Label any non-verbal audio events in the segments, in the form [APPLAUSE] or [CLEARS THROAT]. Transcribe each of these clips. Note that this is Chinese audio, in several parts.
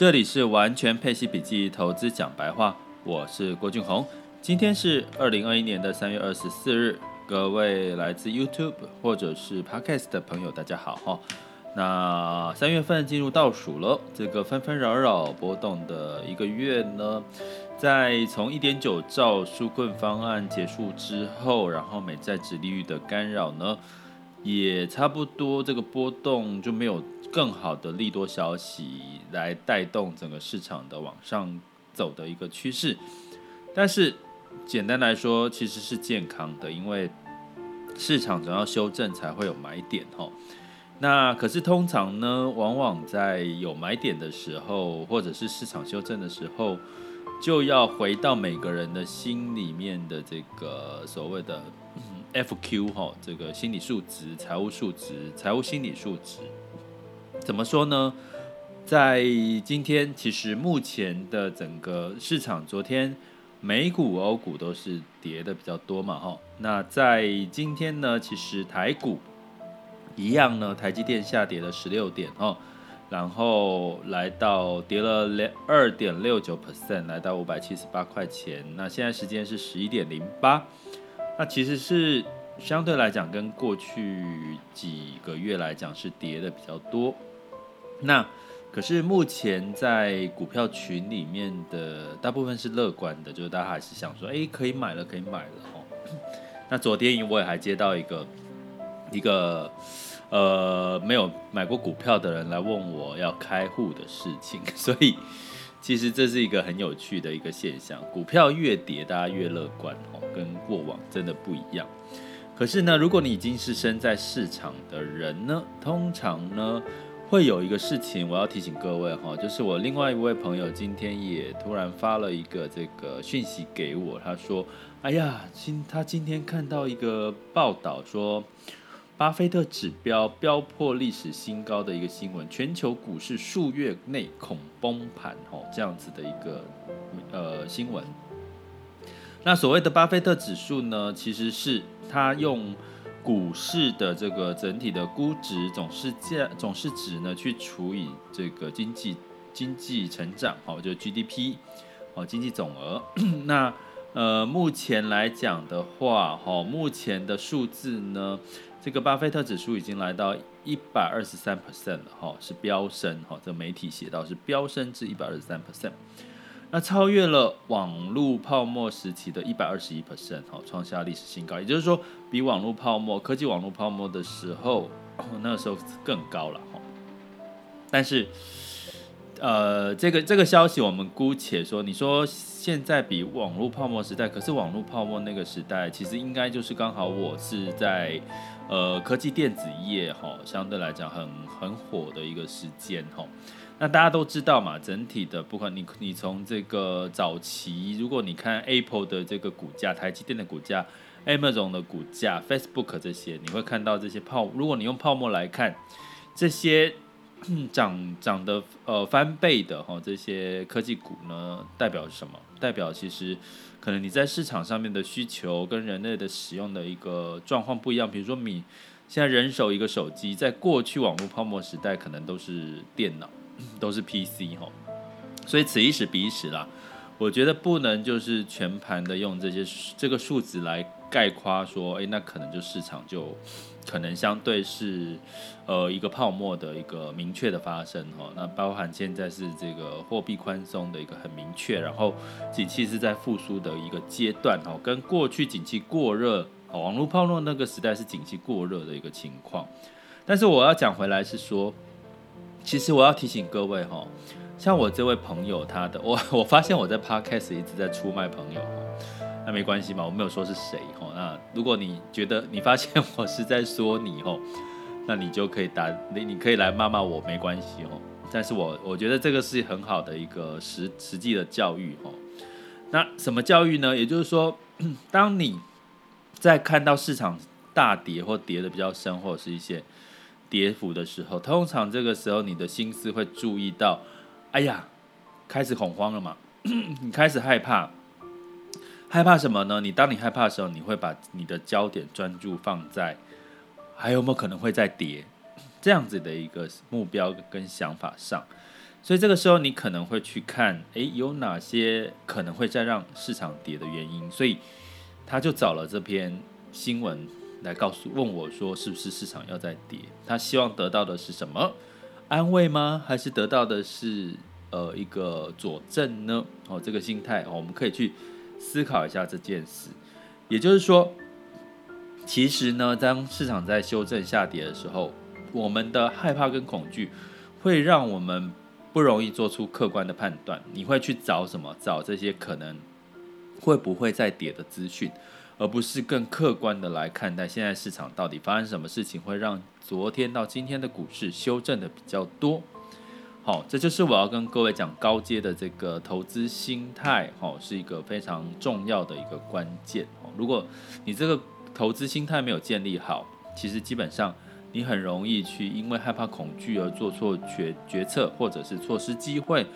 这里是完全配息笔记投资讲白话，我是郭俊宏。今天是二零二一年的三月二十四日，各位来自 YouTube 或者是 Podcast 的朋友，大家好哈。那三月份进入倒数了，这个纷纷扰扰波动的一个月呢，在从一点九兆纾困方案结束之后，然后美债殖利率的干扰呢，也差不多这个波动就没有。更好的利多消息来带动整个市场的往上走的一个趋势，但是简单来说，其实是健康的，因为市场总要修正才会有买点吼。那可是通常呢，往往在有买点的时候，或者是市场修正的时候，就要回到每个人的心里面的这个所谓的 FQ 吼，这个心理数值、财务数值、财务心理数值。怎么说呢？在今天，其实目前的整个市场，昨天美股、欧股都是跌的比较多嘛，哈。那在今天呢，其实台股一样呢，台积电下跌了十六点，哈，然后来到跌了二点六九 percent，来到五百七十八块钱。那现在时间是十一点零八，那其实是相对来讲，跟过去几个月来讲是跌的比较多。那可是目前在股票群里面的大部分是乐观的，就是大家还是想说，哎，可以买了，可以买了哦。那昨天我也还接到一个一个呃没有买过股票的人来问我要开户的事情，[LAUGHS] 所以其实这是一个很有趣的一个现象。股票越跌，大家越乐观，跟过往真的不一样。可是呢，如果你已经是身在市场的人呢，通常呢。会有一个事情，我要提醒各位哈，就是我另外一位朋友今天也突然发了一个这个讯息给我，他说：“哎呀，今他今天看到一个报道说，巴菲特指标飙破历史新高的一个新闻，全球股市数月内恐崩盘哦，这样子的一个呃新闻。那所谓的巴菲特指数呢，其实是他用。”股市的这个整体的估值总市价总市值呢，去除以这个经济经济成长，好，就 GDP，好，经济总额。[CLEARS THROAT] 那呃，目前来讲的话，哈，目前的数字呢，这个巴菲特指数已经来到一百二十三 percent 了，哈，是飙升，哈，这媒体写到是飙升至一百二十三 percent。那超越了网络泡沫时期的一百二十一 percent，创下历史新高。也就是说，比网络泡沫、科技网络泡沫的时候，那个时候更高了，哈。但是，呃，这个这个消息我们姑且说，你说现在比网络泡沫时代，可是网络泡沫那个时代，其实应该就是刚好我是在呃科技电子业，哈，相对来讲很很火的一个时间，哈。那大家都知道嘛，整体的不管你你从这个早期，如果你看 Apple 的这个股价、台积电的股价、Amazon 的股价、Facebook 这些，你会看到这些泡。如果你用泡沫来看，这些 [COUGHS] 涨涨的呃翻倍的哈，这些科技股呢，代表什么？代表其实可能你在市场上面的需求跟人类的使用的一个状况不一样。比如说你现在人手一个手机，在过去网络泡沫时代，可能都是电脑。都是 PC 哈，所以此一时彼一时啦。我觉得不能就是全盘的用这些这个数字来概括说，哎，那可能就市场就可能相对是呃一个泡沫的一个明确的发生哈。那包含现在是这个货币宽松的一个很明确，然后景气是在复苏的一个阶段哈，跟过去景气过热，网络泡沫那个时代是景气过热的一个情况。但是我要讲回来是说。其实我要提醒各位哈，像我这位朋友，他的我 [LAUGHS] 我发现我在 Podcast 一直在出卖朋友，那没关系嘛，我没有说是谁哈。那如果你觉得你发现我是在说你哈，那你就可以打你你可以来骂骂我，没关系哈。但是我我觉得这个是很好的一个实实际的教育哈。那什么教育呢？也就是说，[CLEARS THROAT] 当你在看到市场大跌或跌得比较深，或者是一些。跌幅的时候，通常这个时候你的心思会注意到，哎呀，开始恐慌了嘛，[CLEARS THROAT] 你开始害怕，害怕什么呢？你当你害怕的时候，你会把你的焦点专注放在还有没有可能会再跌这样子的一个目标跟想法上。所以这个时候你可能会去看，诶，有哪些可能会再让市场跌的原因？所以他就找了这篇新闻来告诉问我说，是不是市场要再跌？他希望得到的是什么？安慰吗？还是得到的是呃一个佐证呢？哦，这个心态，哦，我们可以去思考一下这件事。也就是说，其实呢，当市场在修正下跌的时候，我们的害怕跟恐惧会让我们。不容易做出客观的判断，你会去找什么？找这些可能会不会再跌的资讯，而不是更客观的来看待现在市场到底发生什么事情，会让昨天到今天的股市修正的比较多。好，这就是我要跟各位讲高阶的这个投资心态，好，是一个非常重要的一个关键。如果你这个投资心态没有建立好，其实基本上。你很容易去因为害怕恐惧而做错决决策，或者是错失机会，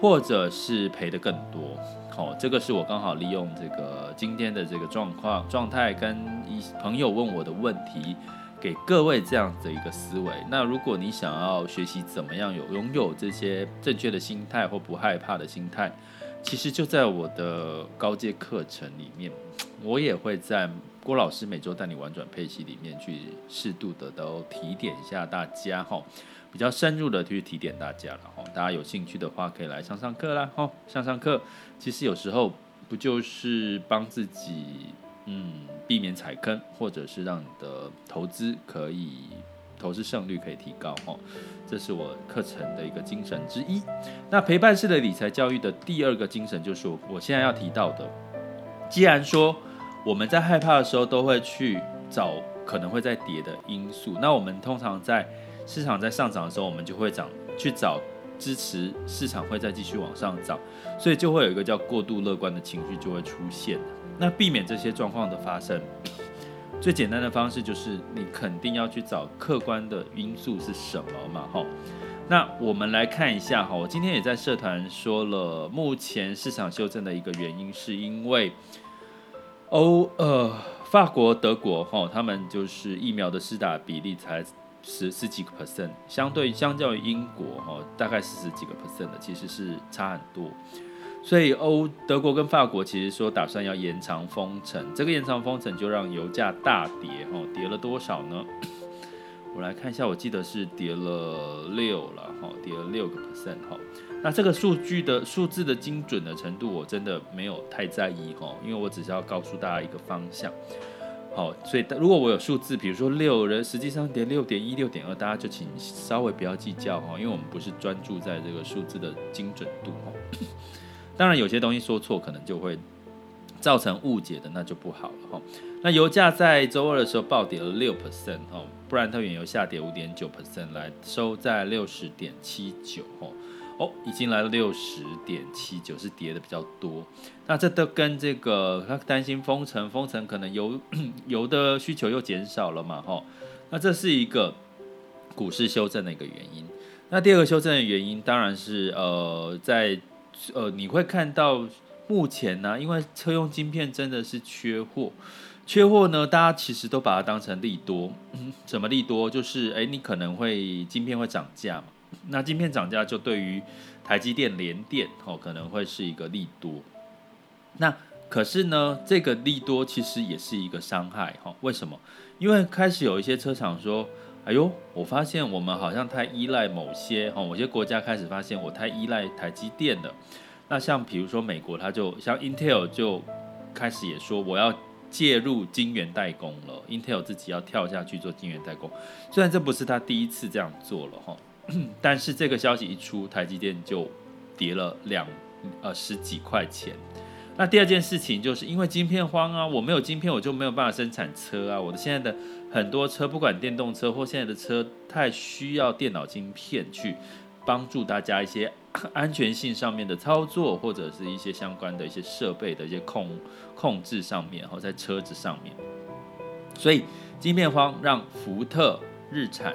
或者是赔得更多。哦，这个是我刚好利用这个今天的这个状况状态，跟一朋友问我的问题，给各位这样的一个思维。那如果你想要学习怎么样有拥有这些正确的心态或不害怕的心态，其实就在我的高阶课程里面，我也会在。郭老师每周带你玩转配息里面去适度的都提点一下大家哈，比较深入的去提点大家了哈。大家有兴趣的话可以来上上课啦哈。上上课其实有时候不就是帮自己嗯避免踩坑，或者是让你的投资可以投资胜率可以提高哈。这是我课程的一个精神之一。那陪伴式的理财教育的第二个精神就是我现在要提到的，既然说。我们在害怕的时候，都会去找可能会再跌的因素。那我们通常在市场在上涨的时候，我们就会涨去找支持市场会再继续往上涨，所以就会有一个叫过度乐观的情绪就会出现。那避免这些状况的发生，[COUGHS] 最简单的方式就是你肯定要去找客观的因素是什么嘛？哈，那我们来看一下哈，我今天也在社团说了，目前市场修正的一个原因是因为。欧呃，法国、德国哈，他们就是疫苗的施打比例才十十几个 percent，相对相较于英国哈，大概四十几个 percent 的，其实是差很多。所以欧德国跟法国其实说打算要延长封城，这个延长封城就让油价大跌哦，跌了多少呢？[COUGHS] 我来看一下，我记得是跌了六了哈，跌了六个 percent 哈。那这个数据的数字的精准的程度，我真的没有太在意哈，因为我只是要告诉大家一个方向。好，所以如果我有数字，比如说六人，实际上跌六点一、六点二，大家就请稍微不要计较哈，因为我们不是专注在这个数字的精准度哈。当然，有些东西说错，可能就会造成误解的，那就不好了哈。那油价在周二的时候暴跌了六 percent 哈，布兰特原油下跌五点九 percent，来收在六十点七九哈。哦，已经来了六十点七九，是跌的比较多。那这都跟这个他担心封城，封城可能油油 [CLEARS THROAT] 的需求又减少了嘛，吼。那这是一个股市修正的一个原因。那第二个修正的原因，当然是呃，在呃你会看到目前呢、因为车用晶片真的是缺货，缺货呢，大家其实都把它当成利多。什么利多？就是哎，你可能会晶片会涨价嘛。那晶片涨价就对于台积电、联电哦，可能会是一个利多。那可是呢，这个利多其实也是一个伤害哈。为什么？因为开始有一些车厂说：“哎呦，我发现我们好像太依赖某些哈，某些国家开始发现我太依赖台积电了。”那像比如说美国，它就像 Intel 就开始也说我要介入晶圆代工了，Intel 自己要跳下去做晶圆代工。虽然这不是他第一次这样做了哈。但是这个消息一出，台积电就跌了两呃十几块钱。那第二件事情就是因为晶片荒啊，我没有晶片，我就没有办法生产车啊。我的现在的很多车，不管电动车或现在的车，太需要电脑晶片去帮助大家一些 [COUGHS] 安全性上面的操作，或者是一些相关的一些设备的一些控控制上面，然后在车子上面。所以晶片荒让福特、日产。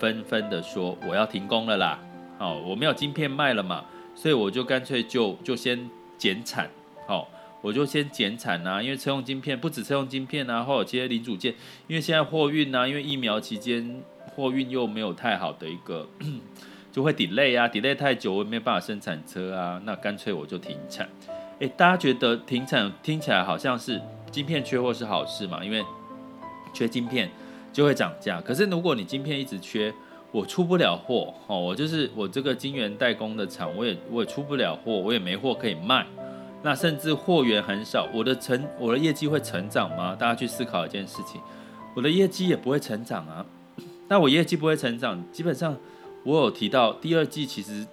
纷纷的说我要停工了啦，好，我没有晶片卖了嘛，所以我就干脆就就先减产，好，我就先减产啊，因为车用晶片不止车用晶片啊，或者这些零组件，因为现在货运啊，因为疫苗期间货运又没有太好的一个 [CLEARS THROAT] 就会 delay 啊，delay 太久我也没办法生产车啊，那干脆我就停产。诶，大家觉得停产听起来好像是晶片缺货是好事嘛？因为缺晶片就会涨价。可是如果你晶片一直缺，我出不了货哦，我就是我这个晶圆代工的厂，我也我也出不了货，我也没货可以卖。那甚至货源很少，我的成我的业绩会成长吗？大家去思考一件事情，我的业绩也不会成长啊。那我业绩不会成长，基本上。我有提到第二季其实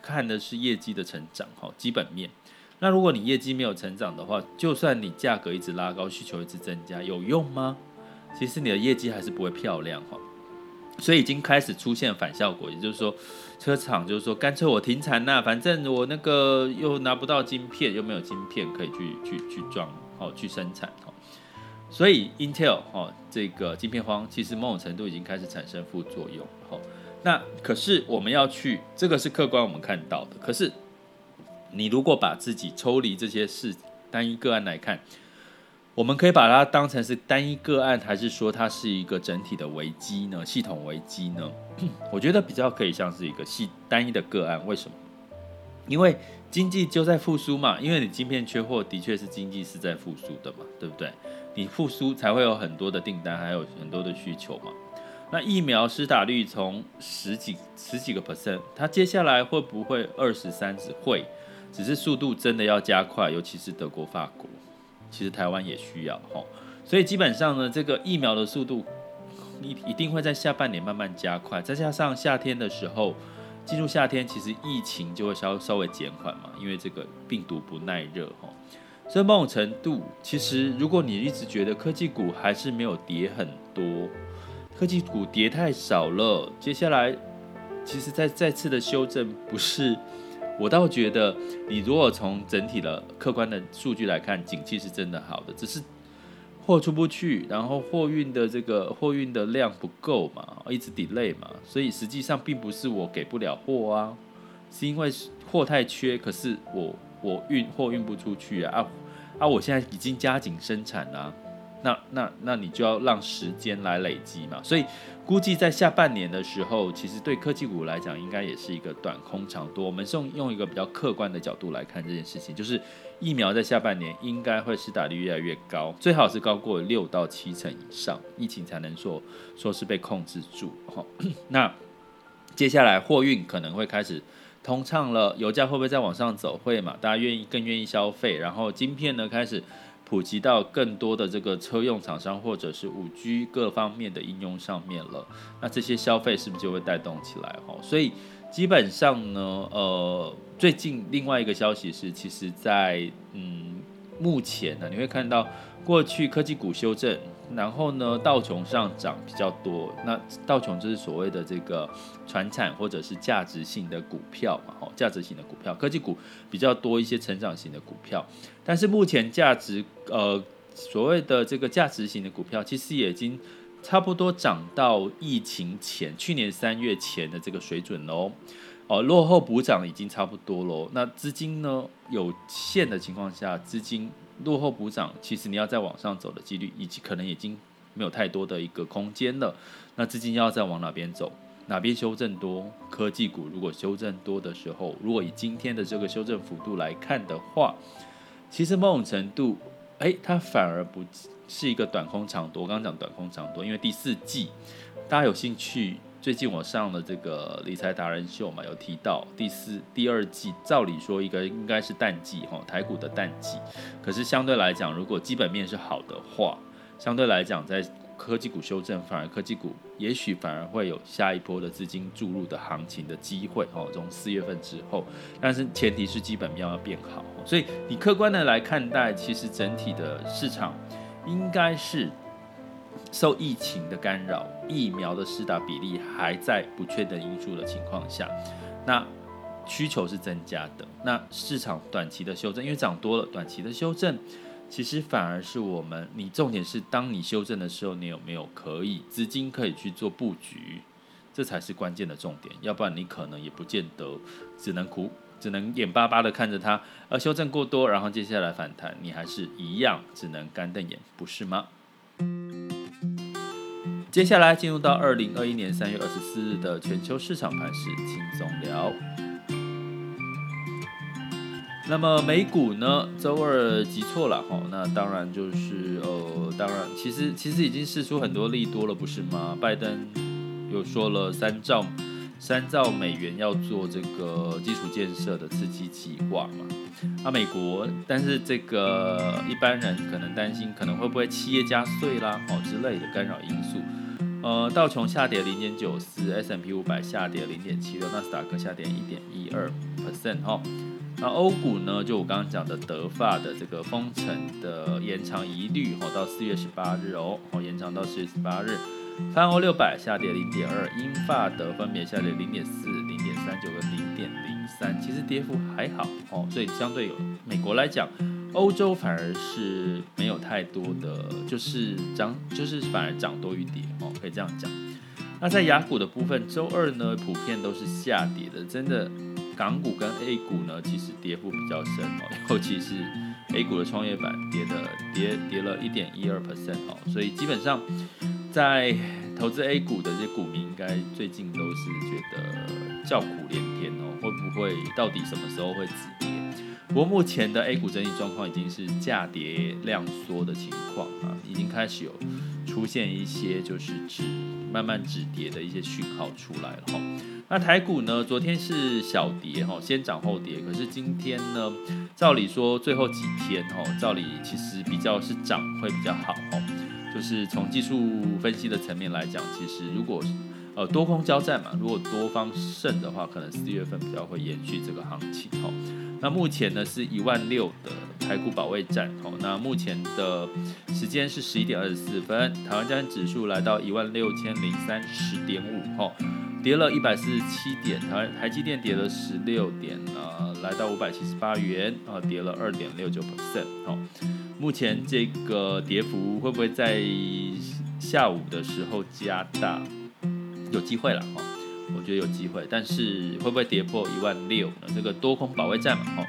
看的是业绩的成长，哈，基本面。那如果你业绩没有成长的话，就算你价格一直拉高，需求一直增加，有用吗？其实你的业绩还是不会漂亮，哈。所以已经开始出现反效果，也就是说，车厂就是说，干脆我停产呐，反正我那个又拿不到晶片，又没有晶片可以去去去装，哦，去生产，哦。所以 Intel 哦，这个晶片荒其实某种程度已经开始产生副作用，哈。那可是我们要去，这个是客观我们看到的。可是你如果把自己抽离这些事单一个案来看，我们可以把它当成是单一个案，还是说它是一个整体的危机呢？系统危机呢？[CLEARS THROAT] 我觉得比较可以像是一个系单一的个案。为什么？因为经济就在复苏嘛。因为你晶片缺货，的确是经济是在复苏的嘛，对不对？你复苏才会有很多的订单，还有很多的需求嘛。那疫苗施打率从十几十几个 percent，它接下来会不会二十三十？会，只是速度真的要加快，尤其是德国、法国，其实台湾也需要齁。所以基本上呢，这个疫苗的速度一一定会在下半年慢慢加快，再加上夏天的时候，进入夏天，其实疫情就会稍稍微减缓嘛，因为这个病毒不耐热齁。所以某种程度，其实如果你一直觉得科技股还是没有跌很多。科技股跌太少了，接下来其实再再次的修正不是，我倒觉得你如果从整体的客观的数据来看，景气是真的好的，只是货出不去，然后货运的这个货运的量不够嘛，一直 delay 嘛，所以实际上并不是我给不了货啊，是因为货太缺，可是我我运货运不出去啊啊！我现在已经加紧生产了。那那那你就要让时间来累积嘛，所以估计在下半年的时候，其实对科技股来讲，应该也是一个短空长多。我们是用用一个比较客观的角度来看这件事情，就是疫苗在下半年应该会施打率越来越高，最好是高过六到七成以上，疫情才能说说是被控制住。哈，那接下来货运可能会开始通畅了，油价会不会再往上走？会嘛，大家愿意更愿意消费，然后晶片呢开始。普及到更多的这个车用厂商或者是五 G 各方面的应用上面了，那这些消费是不是就会带动起来？哈，所以基本上呢，呃，最近另外一个消息是，其实在嗯目前呢，你会看到过去科技股修正。然后呢，道琼上涨比较多。那道琼就是所谓的这个传产或者是价值性的股票嘛，哦，价值型的股票，科技股比较多一些成长型的股票。但是目前价值呃所谓的这个价值型的股票，其实也已经差不多涨到疫情前去年三月前的这个水准喽。哦，落后补涨已经差不多喽。那资金呢有限的情况下，资金。落后补涨，其实你要再往上走的几率，以及可能已经没有太多的一个空间了。那资金要再往哪边走？哪边修正多？科技股如果修正多的时候，如果以今天的这个修正幅度来看的话，其实某种程度，哎，它反而不是一个短空长多。我刚刚讲短空长多，因为第四季大家有兴趣。最近我上了这个理财达人秀嘛，有提到第四、第二季，照理说一个应该是淡季哈，台股的淡季。可是相对来讲，如果基本面是好的话，相对来讲，在科技股修正，反而科技股也许反而会有下一波的资金注入的行情的机会哦。从四月份之后，但是前提是基本面要变好。所以你客观的来看待，其实整体的市场应该是。受疫情的干扰，疫苗的施打比例还在不确定因素的情况下，那需求是增加的。那市场短期的修正，因为涨多了，短期的修正其实反而是我们。你重点是，当你修正的时候，你有没有可以资金可以去做布局？这才是关键的重点。要不然你可能也不见得，只能苦，只能眼巴巴的看着它，而修正过多，然后接下来反弹，你还是一样只能干瞪眼，不是吗？接下来进入到二零二一年三月二十四日的全球市场盘势轻松聊。那么美股呢，周二急挫了哈，那当然就是呃，当然其实其实已经试出很多利多了，不是吗？拜登又说了三兆三兆美元要做这个基础建设的刺激计划嘛。啊，美国，但是这个一般人可能担心，可能会不会企业加税啦，哦之类的干扰因素。呃，道琼下跌零点九四，S&P 五百下跌零点七六，纳斯达克下跌一点一二 percent 哈。那欧股呢？就我刚刚讲的德法的这个封城的延长疑虑，哦，到四月十八日哦，哦，延长到四月十八日。泛欧六百下跌零点二，英法德分别下跌零点四、零点三九跟零点零三，其实跌幅还好哦，所以相对有美国来讲，欧洲反而是没有太多的，就是涨，就是反而涨多于跌哦，可以这样讲。那在雅股的部分，周二呢普遍都是下跌的，真的。港股跟 A 股呢，其实跌幅比较深哦，尤其是 A 股的创业板跌的跌跌了一点一二 percent 哦，所以基本上在投资 A 股的这些股民，应该最近都是觉得叫苦连天哦，会不会到底什么时候会止跌？不过目前的 A 股整体状况已经是价跌量缩的情况啊，已经开始有出现一些就是止慢慢止跌的一些讯号出来了哈。那台股呢？昨天是小跌哈，先涨后跌。可是今天呢，照理说最后几天哈，照理其实比较是涨会比较好哈。就是从技术分析的层面来讲，其实如果呃多空交战嘛，如果多方胜的话，可能四月份比较会延续这个行情哈。那目前呢是一万六的台股保卫战哦。那目前的时间是十一点二十四分，台湾加权指数来到一万六千零三十点五哈。跌了一百四十七点，台台积电跌了十六点，呃，来到五百七十八元，啊，跌了二点六九 percent。哦，目前这个跌幅会不会在下午的时候加大？有机会了，哦，我觉得有机会，但是会不会跌破一万六呢？这个多空保卫战嘛，哈，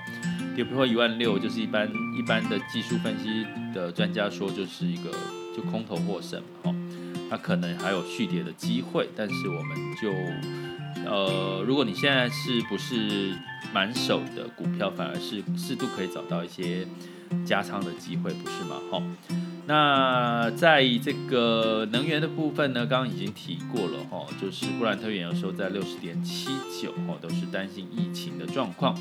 跌破一万六就是一般一般的技术分析的专家说就是一个就空头获胜，哈。它可能还有续跌的机会，但是我们就，呃，如果你现在是不是满手的股票，反而是适度可以找到一些加仓的机会，不是吗？哈，那在这个能源的部分呢，刚刚已经提过了哈，就是布兰特原油收在六十点七九，哈，都是担心疫情的状况。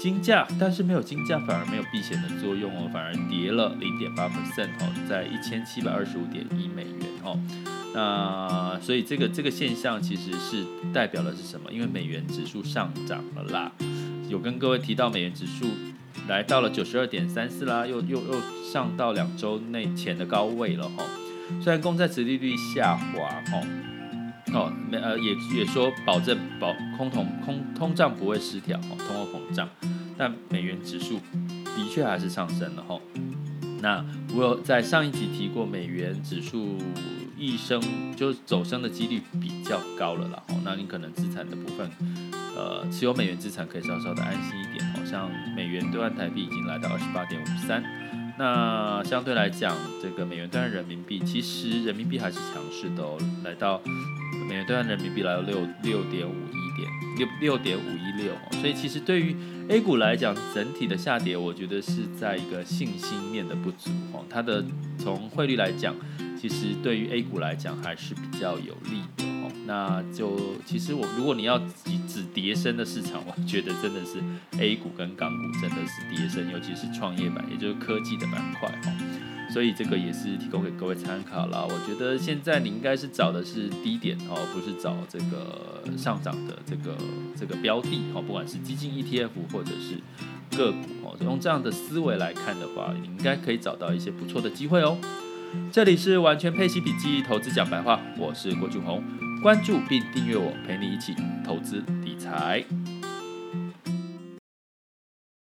金价，但是没有金价反而没有避险的作用哦，反而跌了零点八 percent 哦，在一千七百二十五点一美元哦。那所以这个这个现象其实是代表的是什么？因为美元指数上涨了啦，有跟各位提到美元指数来到了九十二点三四啦，又又又上到两周内前的高位了哈。虽然公债殖利率下滑哈，哦，没呃也也说保证保空通空通胀不会失调哦，通货膨胀，但美元指数的确还是上升了哈。那我有在上一集提过，美元指数一升就走升的几率比较高了啦。哦，那你可能资产的部分，呃，持有美元资产可以稍稍的安心一点。像美元兑换台币已经来到二十八点五三，那相对来讲，这个美元兑换人民币，其实人民币还是强势的哦，来到美元兑换人民币来到六六点五一点六六点五一六，所以其实对于 A 股来讲，整体的下跌，我觉得是在一个信心面的不足哦。它的从汇率来讲，其实对于 A 股来讲还是比较有利的。那就其实我如果你要只只跌深的市场，我觉得真的是 A 股跟港股真的是叠升，尤其是创业板，也就是科技的板块哦。所以这个也是提供给各位参考啦。我觉得现在你应该是找的是低点哦，不是找这个上涨的这个这个标的哦，不管是基金 ETF 或者是个股哦，用这样的思维来看的话，你应该可以找到一些不错的机会哦。这里是完全配息笔记投资讲白话，我是郭俊宏，关注并订阅我，陪你一起投资理财。